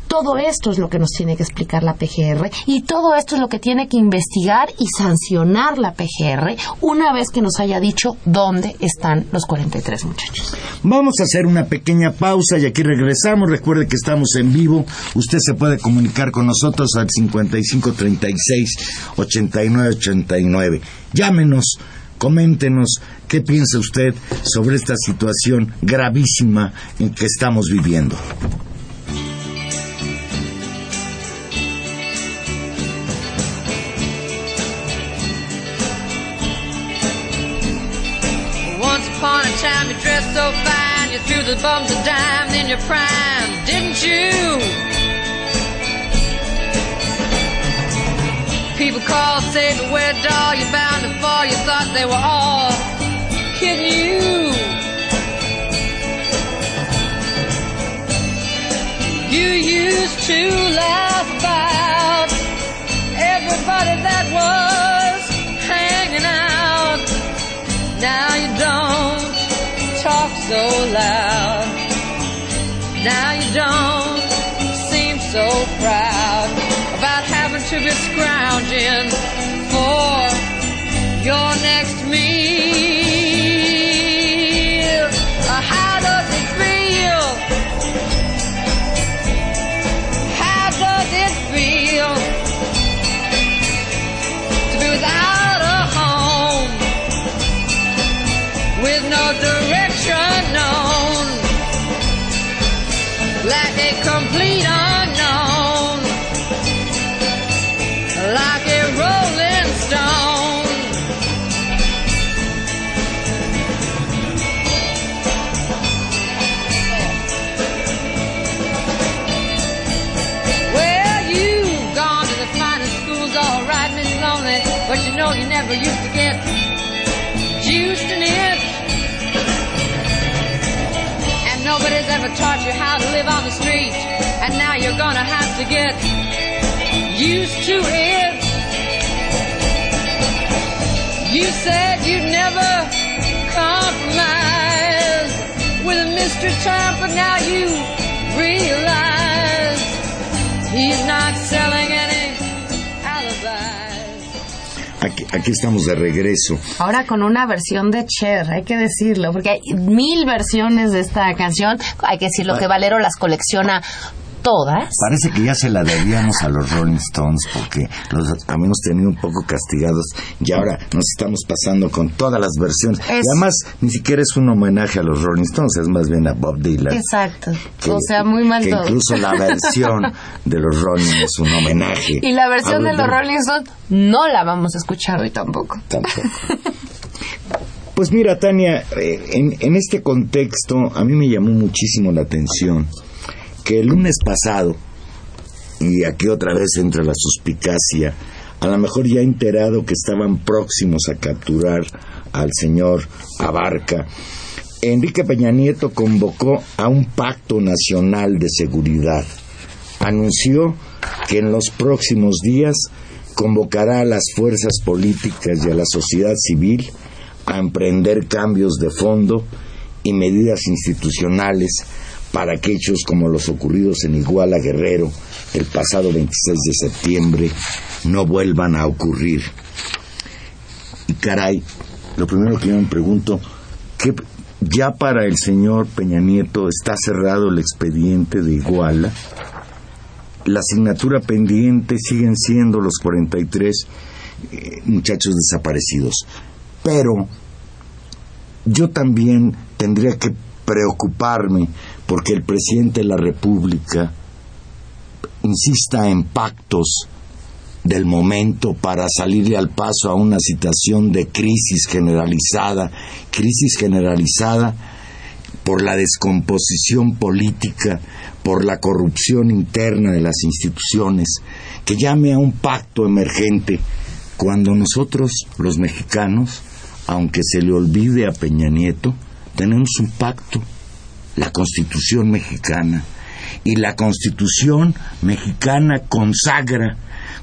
[SPEAKER 1] Todo esto es lo que nos tiene que explicar la PGR y todo esto es lo que tiene que investigar y sancionar la PGR una vez que nos haya dicho dónde están los 43 muchachos.
[SPEAKER 3] Vamos a hacer una pequeña pausa y aquí regresamos. Recuerde que estamos en vivo. Usted se puede comunicar con nosotros al 5536 8989. Llámenos coméntenos qué piensa usted sobre esta situación gravísima en que estamos viviendo. The bums a dime in your prime, didn't you? People call, say beware doll, you're bound to fall, you thought they were all kidding you. You used to laugh about everybody that was hanging out. Now you don't talk so loud. sin. Never used to get juiced in it. And nobody's ever taught you how to live on the street, and now you're gonna have to get used to it.
[SPEAKER 4] You said you'd never compromise with a Mr. Trump, but now you realize he's not selling alibis.
[SPEAKER 3] Aquí, aquí estamos de regreso.
[SPEAKER 1] Ahora con una versión de Cher, hay que decirlo, porque hay mil versiones de esta canción. Hay que decirlo que Valero las colecciona todas.
[SPEAKER 3] Parece que ya se la debíamos a los Rolling Stones porque los habíamos tenido un poco castigados y ahora nos estamos pasando con todas las versiones. Y además, ni siquiera es un homenaje a los Rolling Stones, es más bien a Bob Dylan.
[SPEAKER 1] Exacto.
[SPEAKER 3] Que-
[SPEAKER 1] o sea, muy mal
[SPEAKER 3] que
[SPEAKER 1] todo.
[SPEAKER 3] incluso la versión de los Rolling es un homenaje.
[SPEAKER 1] Y la versión de los Rolling Stones no la vamos a escuchar hoy tampoco.
[SPEAKER 3] Tampoco. Pues mira, Tania, eh, en, en este contexto a mí me llamó muchísimo la atención que el lunes pasado, y aquí otra vez entra la suspicacia, a lo mejor ya enterado que estaban próximos a capturar al señor Abarca, Enrique Peña Nieto convocó a un pacto nacional de seguridad. Anunció que en los próximos días convocará a las fuerzas políticas y a la sociedad civil a emprender cambios de fondo y medidas institucionales para que hechos como los ocurridos en Iguala Guerrero el pasado 26 de septiembre no vuelvan a ocurrir. Y caray, lo primero que yo me pregunto, ¿qué, ya para el señor Peña Nieto está cerrado el expediente de Iguala? La asignatura pendiente siguen siendo los 43 eh, muchachos desaparecidos. Pero yo también tendría que preocuparme porque el presidente de la República insista en pactos del momento para salirle al paso a una situación de crisis generalizada, crisis generalizada por la descomposición política, por la corrupción interna de las instituciones, que llame a un pacto emergente cuando nosotros, los mexicanos, aunque se le olvide a Peña Nieto, tenemos un pacto, la Constitución mexicana, y la Constitución mexicana consagra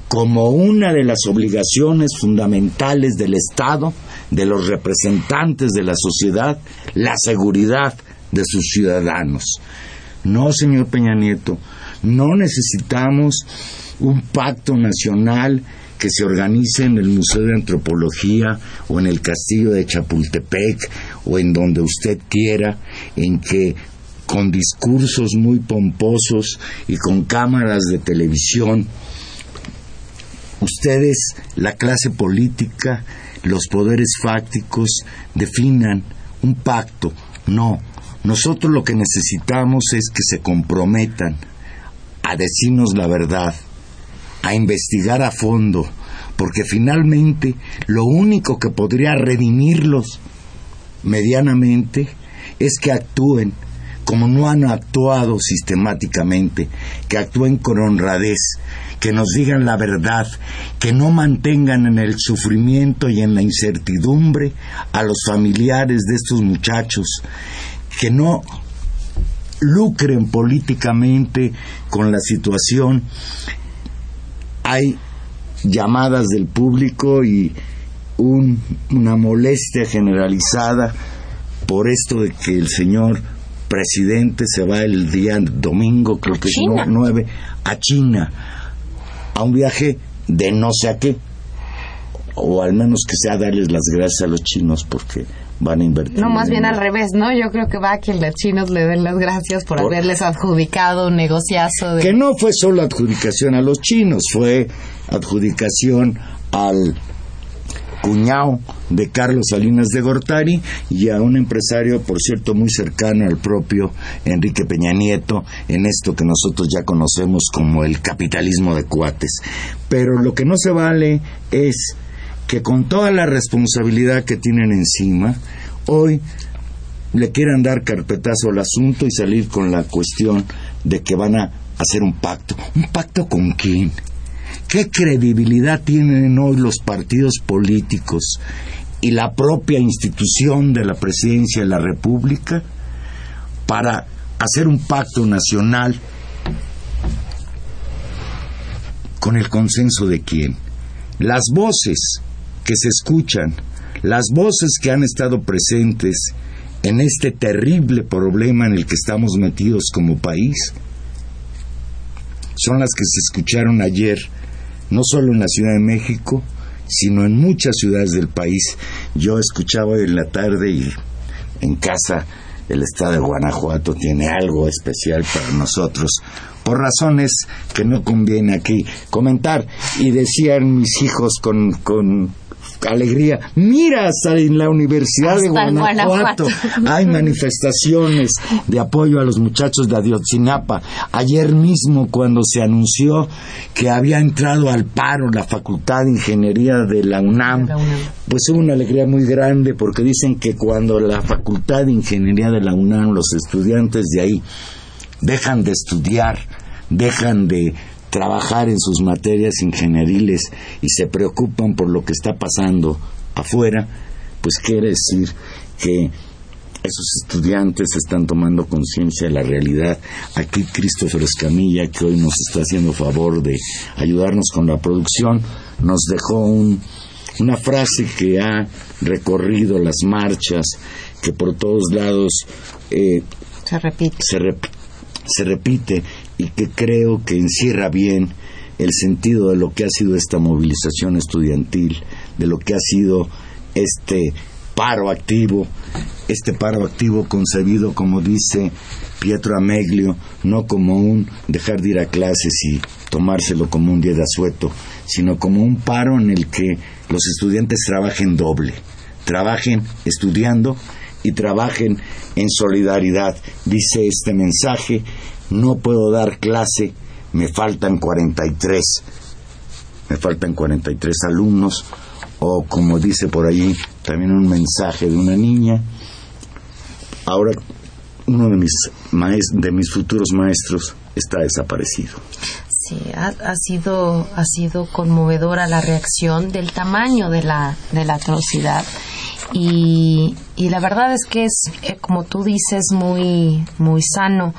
[SPEAKER 3] como una de las obligaciones fundamentales del Estado, de los representantes de la sociedad, la seguridad de sus ciudadanos. No, señor Peña Nieto, no necesitamos un pacto nacional que se organice en el Museo de Antropología o en el Castillo de Chapultepec o en donde usted quiera, en que con discursos muy pomposos y con cámaras de televisión, ustedes, la clase política, los poderes fácticos, definan un pacto. No, nosotros lo que necesitamos es que se comprometan a decirnos la verdad, a investigar a fondo, porque finalmente lo único que podría redimirlos medianamente es que actúen como no han actuado sistemáticamente, que actúen con honradez, que nos digan la verdad, que no mantengan en el sufrimiento y en la incertidumbre a los familiares de estos muchachos, que no lucren políticamente con la situación. Hay llamadas del público y un- una molestia generalizada por esto de que el señor presidente se va el día domingo, creo
[SPEAKER 1] A
[SPEAKER 3] que es
[SPEAKER 1] China.
[SPEAKER 3] nue- nueve, a China, a un viaje de no sé a qué, o al menos que sea darles las gracias a los chinos porque van a invertir.
[SPEAKER 1] No, más bien al revés, ¿no? Yo creo que va a que los chinos le den las gracias por,
[SPEAKER 3] Por-
[SPEAKER 1] haberles adjudicado un negociazo de...
[SPEAKER 3] Que no fue solo adjudicación a los chinos, fue adjudicación al cuñado de Carlos Salinas de Gortari y a un empresario, por cierto, muy cercano al propio Enrique Peña Nieto en esto que nosotros ya conocemos como el capitalismo de cuates. Pero lo que no se vale es que con toda la responsabilidad que tienen encima, hoy le quieran dar carpetazo al asunto y salir con la cuestión de que van a hacer un pacto. ¿Un pacto con quién? ¿Qué credibilidad tienen hoy los partidos políticos y la propia institución de la presidencia de la República para hacer un pacto nacional con el consenso de quién? Las voces que se escuchan, Las voces que han estado presentes en este terrible problema en el que estamos metidos como país son las que se escucharon ayer, no solo en la Ciudad de México, sino en muchas ciudades del país. Yo escuchaba en la tarde y en casa el estado de Guanajuato tiene algo especial para nosotros, por razones que no conviene aquí comentar. Y decían mis hijos con, con alegría, mira, hasta en la Universidad de
[SPEAKER 1] Hasta
[SPEAKER 3] Guanajuato,
[SPEAKER 1] Guanajuato.
[SPEAKER 3] hay manifestaciones de apoyo a los muchachos de Ayotzinapa. Ayer mismo cuando se anunció que había entrado al paro la Facultad de Ingeniería de la UNAM, pues hubo una alegría muy grande porque dicen que cuando la Facultad de Ingeniería de la UNAM, los estudiantes de ahí, dejan de estudiar, dejan de trabajar en sus materias ingenieriles y se preocupan por lo que está pasando afuera, pues quiere decir que esos estudiantes están tomando conciencia de la realidad. Aquí Christopher Escamilla, que hoy nos está haciendo favor de ayudarnos con la producción, nos dejó un- una frase que ha recorrido las marchas, que por todos lados eh,
[SPEAKER 1] Se repite.
[SPEAKER 3] se, rep- se repite y que creo que encierra bien el sentido de lo que ha sido esta movilización estudiantil, de lo que ha sido este paro activo, este paro activo concebido, como dice Pietro Ameglio, no como un dejar de ir a clases y tomárselo como un día de asueto, sino como un paro en el que los estudiantes trabajen doble, trabajen estudiando y trabajen en solidaridad. Dice este mensaje, no puedo dar clase, me faltan 43, me faltan 43 alumnos, o como dice por allí, también un mensaje de una niña, ahora uno de mis, de mis futuros maestros está desaparecido.
[SPEAKER 1] Sí, ha, ha sido ha sido conmovedora la reacción del tamaño de la de la atrocidad. Y, y la verdad es que es eh, como tú dices muy muy sano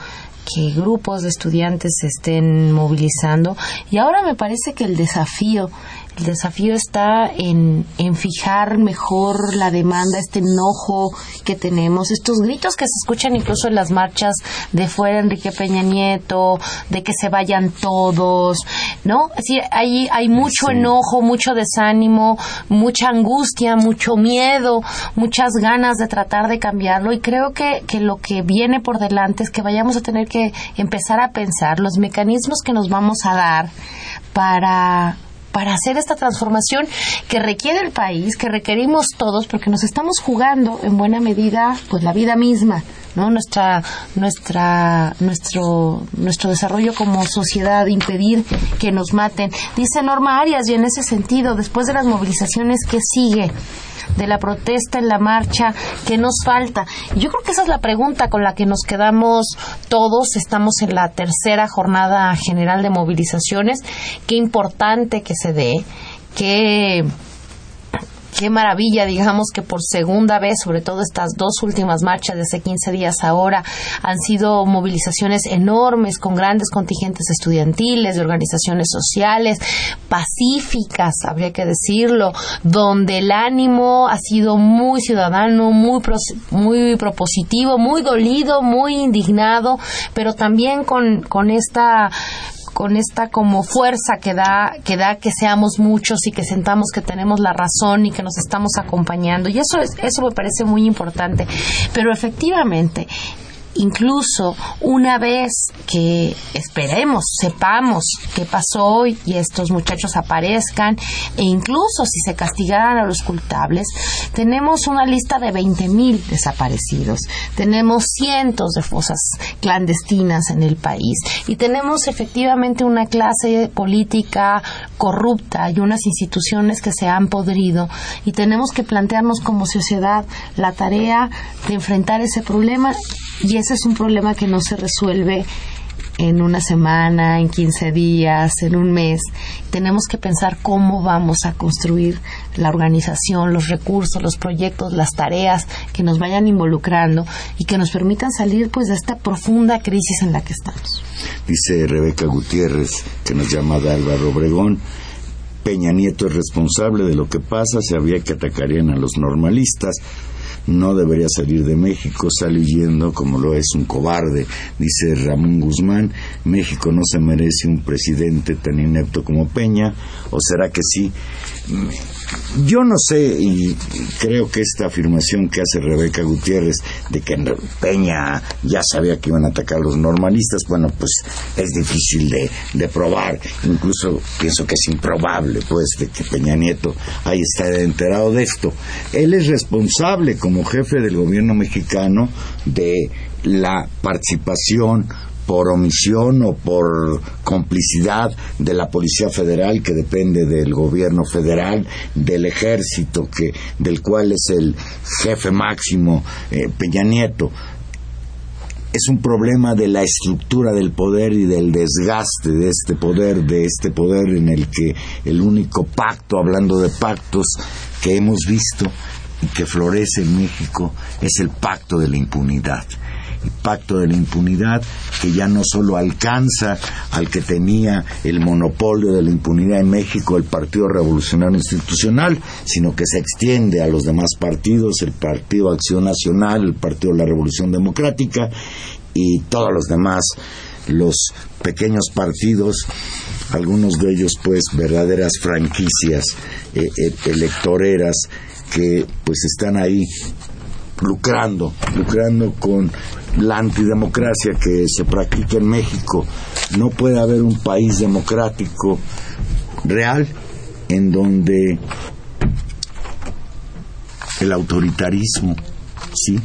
[SPEAKER 1] que grupos de estudiantes se estén movilizando y ahora me parece que el desafío el desafío está en, en fijar mejor la demanda, este enojo que tenemos, estos gritos que se escuchan incluso en las marchas de fuera Enrique Peña Nieto, de que se vayan todos, ¿no? Sí, hay, hay mucho
[SPEAKER 3] Sí.
[SPEAKER 1] enojo, mucho desánimo, mucha angustia, mucho miedo, muchas ganas de tratar de cambiarlo y creo que, que lo que viene por delante es que vayamos a tener que empezar a pensar los mecanismos que nos vamos a dar para para hacer esta transformación que requiere el país, que requerimos todos, porque nos estamos jugando en buena medida pues la vida misma, ¿no? Nuestra nuestra nuestro nuestro desarrollo como sociedad, impedir que nos maten. Dice Norma Arias y en ese sentido, después de las movilizaciones que sigue de la protesta en la marcha, ¿qué nos falta? Yo creo que esa es la pregunta con la que nos quedamos todos. Estamos en la tercera jornada general de movilizaciones. Qué importante que se dé, qué qué maravilla, digamos que por segunda vez, sobre todo estas dos últimas marchas de hace 15 días ahora, han sido movilizaciones enormes con grandes contingentes estudiantiles, de organizaciones sociales, pacíficas, habría que decirlo, donde el ánimo ha sido muy ciudadano, muy, pros- muy propositivo, muy dolido, muy indignado, pero también con, con esta con esta como fuerza que da que da que seamos muchos y que sentamos que tenemos la razón y que nos estamos acompañando. Y eso es, eso me parece muy importante. Pero efectivamente incluso una vez que esperemos, sepamos qué pasó hoy y estos muchachos aparezcan e incluso si se castigaran a los culpables, tenemos una lista de 20.000 desaparecidos, tenemos cientos de fosas clandestinas en el país y tenemos efectivamente una clase política corrupta y unas instituciones que se han podrido y tenemos que plantearnos como sociedad la tarea de enfrentar ese problema y ese es un problema que no se resuelve en una semana, en 15 días, en un mes. Tenemos que pensar cómo vamos a construir la organización, los recursos, los proyectos, las tareas que nos vayan involucrando y que nos permitan salir pues de esta profunda crisis en la que estamos.
[SPEAKER 3] Dice Rebeca Gutiérrez, que nos llama de Álvaro Obregón, Peña Nieto es responsable de lo que pasa, sabía que atacarían a los normalistas, no debería salir de México, sale huyendo como lo es un cobarde, dice Ramón Guzmán, México no se merece un presidente tan inepto como Peña, o será que sí. Yo no sé, y creo que esta afirmación que hace Rebeca Gutiérrez de que Peña ya sabía que iban a atacar a los normalistas, bueno, pues es difícil de, probar. Incluso pienso que es improbable, pues, de que Peña Nieto haya estado enterado de esto. Él es responsable como jefe del gobierno mexicano de la participación por omisión o por complicidad de la Policía Federal que depende del gobierno federal, del ejército que del cual es el jefe máximo eh, Peña Nieto. Es un problema de la estructura del poder y del desgaste de este poder, de este poder en el que el único pacto, hablando de pactos que hemos visto y que florece en México, es el pacto de la impunidad pacto de la impunidad que ya no solo alcanza al que tenía el monopolio de la impunidad en México, el Partido Revolucionario Institucional, sino que se extiende a los demás partidos, el Partido Acción Nacional, el Partido de la Revolución Democrática y todos los demás, los pequeños partidos, algunos de ellos pues verdaderas franquicias eh, eh, electoreras que pues están ahí lucrando, lucrando con la antidemocracia que se practica en México. No puede haber un país democrático real en donde el autoritarismo sí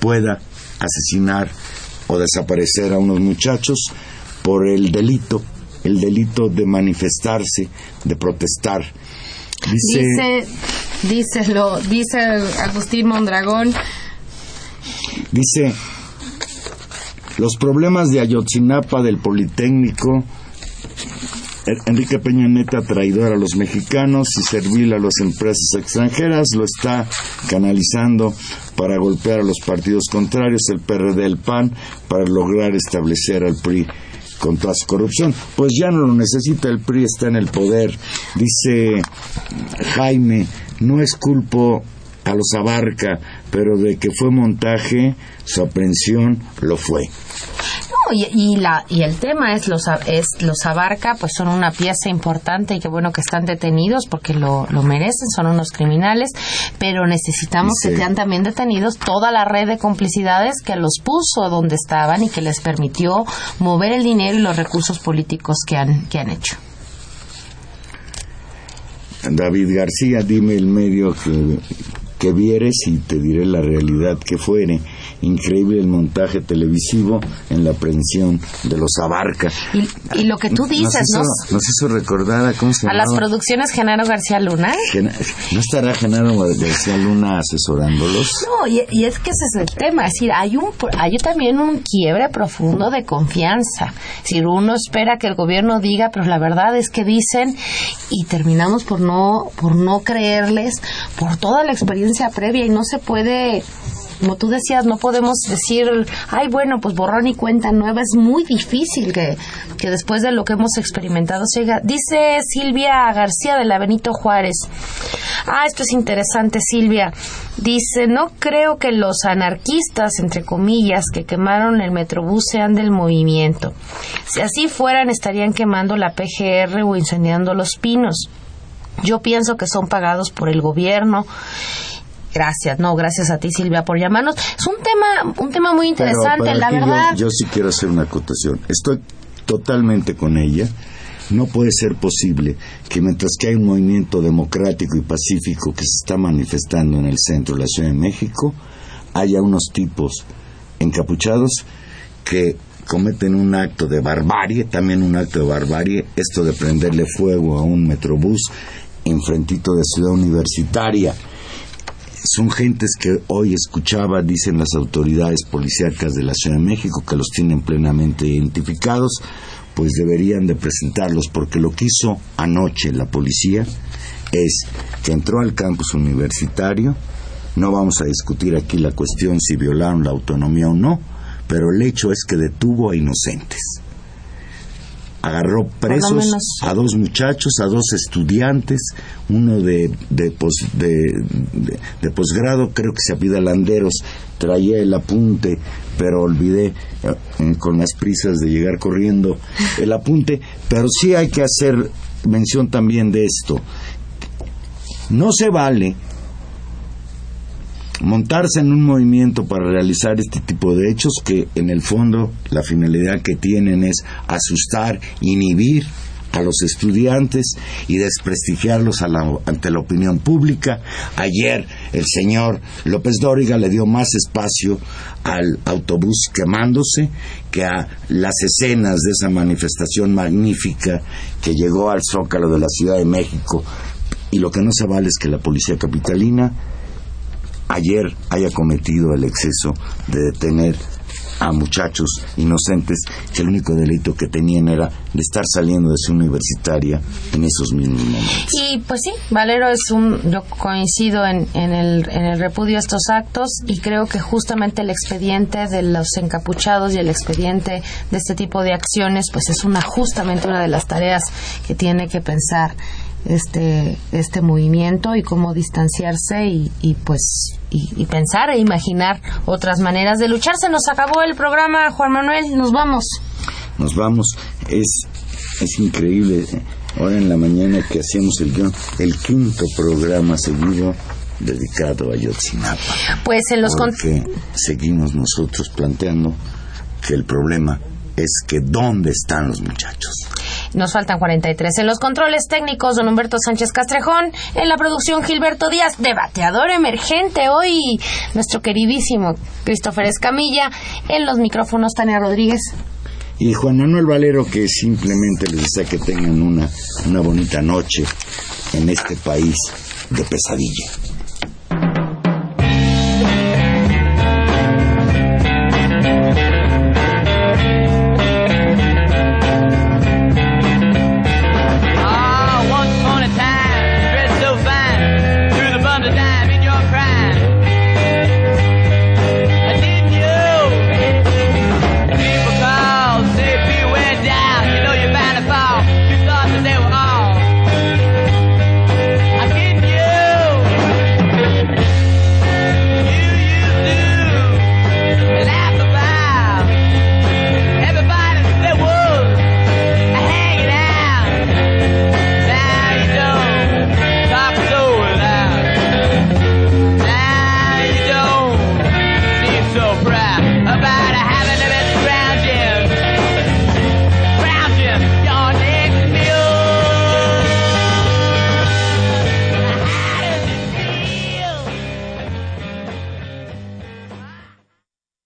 [SPEAKER 3] pueda asesinar o desaparecer a unos muchachos por el delito, el delito de manifestarse, de protestar.
[SPEAKER 1] Dice, dice, lo, dice Agustín Mondragón.
[SPEAKER 3] Dice, los problemas de Ayotzinapa del Politécnico, Enrique Peña Neta traidor a los mexicanos y servil a las empresas extranjeras, lo está canalizando para golpear a los partidos contrarios, el PRD, el PAN, para lograr establecer al PRI con toda su corrupción. Pues ya no lo necesita, el PRI está en el poder. Dice Jaime, no es culpo a los abarca, pero de que fue montaje, su aprehensión lo fue.
[SPEAKER 1] No, y, y, la, y el tema es los, es los abarca, pues son una pieza importante y qué bueno que están detenidos porque lo, lo merecen, son unos criminales, pero necesitamos que sean también detenidos toda la red de complicidades que los puso donde estaban y que les permitió mover el dinero y los recursos políticos que han, que han hecho.
[SPEAKER 3] David García, dime el medio que, que vieres y te diré la realidad que fuere. Increíble el montaje televisivo en la aprehensión de los Abarca.
[SPEAKER 1] Y, y lo que tú dices,
[SPEAKER 3] ¿no? Nos hizo recordar a cómo se
[SPEAKER 1] A las producciones Genaro García Luna.
[SPEAKER 3] ¿No estará Genaro García Luna asesorándolos?
[SPEAKER 1] No, y, y, es que ese es el tema. Es decir, hay, un, hay también un quiebre profundo de confianza. Es decir, uno espera que el gobierno diga, pero la verdad es que dicen y terminamos por no, por no creerles por toda la experiencia previa y no se puede como tú decías, no podemos decir, ay, bueno, pues borrón y cuenta nueva. Es muy difícil que, que después de lo que hemos experimentado se Dice Silvia García de la Benito Juárez. Ah, esto es interesante, Silvia. Dice, no creo que los anarquistas, entre comillas, que quemaron el Metrobús sean del movimiento. Si así fueran, estarían quemando la PGR o incendiando los pinos. Yo pienso que son pagados por el gobierno Gracias, no, gracias a ti Silvia por llamarnos. Es un tema, un tema muy interesante,
[SPEAKER 3] pero,
[SPEAKER 1] la verdad.
[SPEAKER 3] Yo, yo sí quiero hacer una acotación. Estoy totalmente con ella. No puede ser posible que mientras que hay un movimiento democrático y pacífico que se está manifestando en el centro de la Ciudad de México, haya unos tipos encapuchados que cometen un acto de barbarie, también un acto de barbarie, esto de prenderle fuego a un metrobús enfrentito de Ciudad Universitaria son gentes que hoy escuchaba, dicen las autoridades policíacas de la Ciudad de México, que los tienen plenamente identificados, pues deberían de presentarlos, porque lo que hizo anoche la policía es que entró al campus universitario, no vamos a discutir aquí la cuestión si violaron la autonomía o no, pero el hecho es que detuvo a inocentes. Agarró presos a dos muchachos, a dos estudiantes, uno de, de, pos- de- de- de posgrado, creo que se apida Landeros, traía el apunte, pero olvidé eh, con las prisas de llegar corriendo el apunte, pero sí hay que hacer mención también de esto. No se vale montarse en un movimiento para realizar este tipo de hechos que en el fondo la finalidad que tienen es asustar, inhibir a los estudiantes y desprestigiarlos a la- ante la opinión pública. Ayer el señor López Dóriga le dio más espacio al autobús quemándose que a las escenas de esa manifestación magnífica que llegó al Zócalo de la Ciudad de México. Y lo que no se vale es que la policía capitalina ayer haya cometido el exceso de detener a muchachos inocentes que el único delito que tenían era de estar saliendo de su universitaria en esos mismos momentos.
[SPEAKER 1] Y pues sí, Valero es un, yo coincido en, en, el, en el repudio a estos actos y creo que justamente el expediente de los encapuchados y el expediente de este tipo de acciones pues es una justamente una de las tareas que tiene que pensar este este movimiento y cómo distanciarse y, y pues y, y pensar e imaginar otras maneras de luchar. Se nos acabó el programa, Juan Manuel, nos vamos.
[SPEAKER 3] Nos vamos, es, es increíble. Ahora en la mañana que hacíamos el guion, el quinto programa seguido dedicado a Yotzinapa.
[SPEAKER 1] Pues en los
[SPEAKER 3] Porque seguimos nosotros planteando que el problema es que ¿dónde están los muchachos?
[SPEAKER 1] Nos faltan 43. En los controles técnicos, don Humberto Sánchez Castrejón. En la producción, Gilberto Díaz, debateador emergente. Hoy, nuestro queridísimo Christopher Escamilla. En los micrófonos, Tania Rodríguez.
[SPEAKER 3] Y Juan Manuel Valero que simplemente les desea que tengan una, una bonita noche en este país de pesadilla.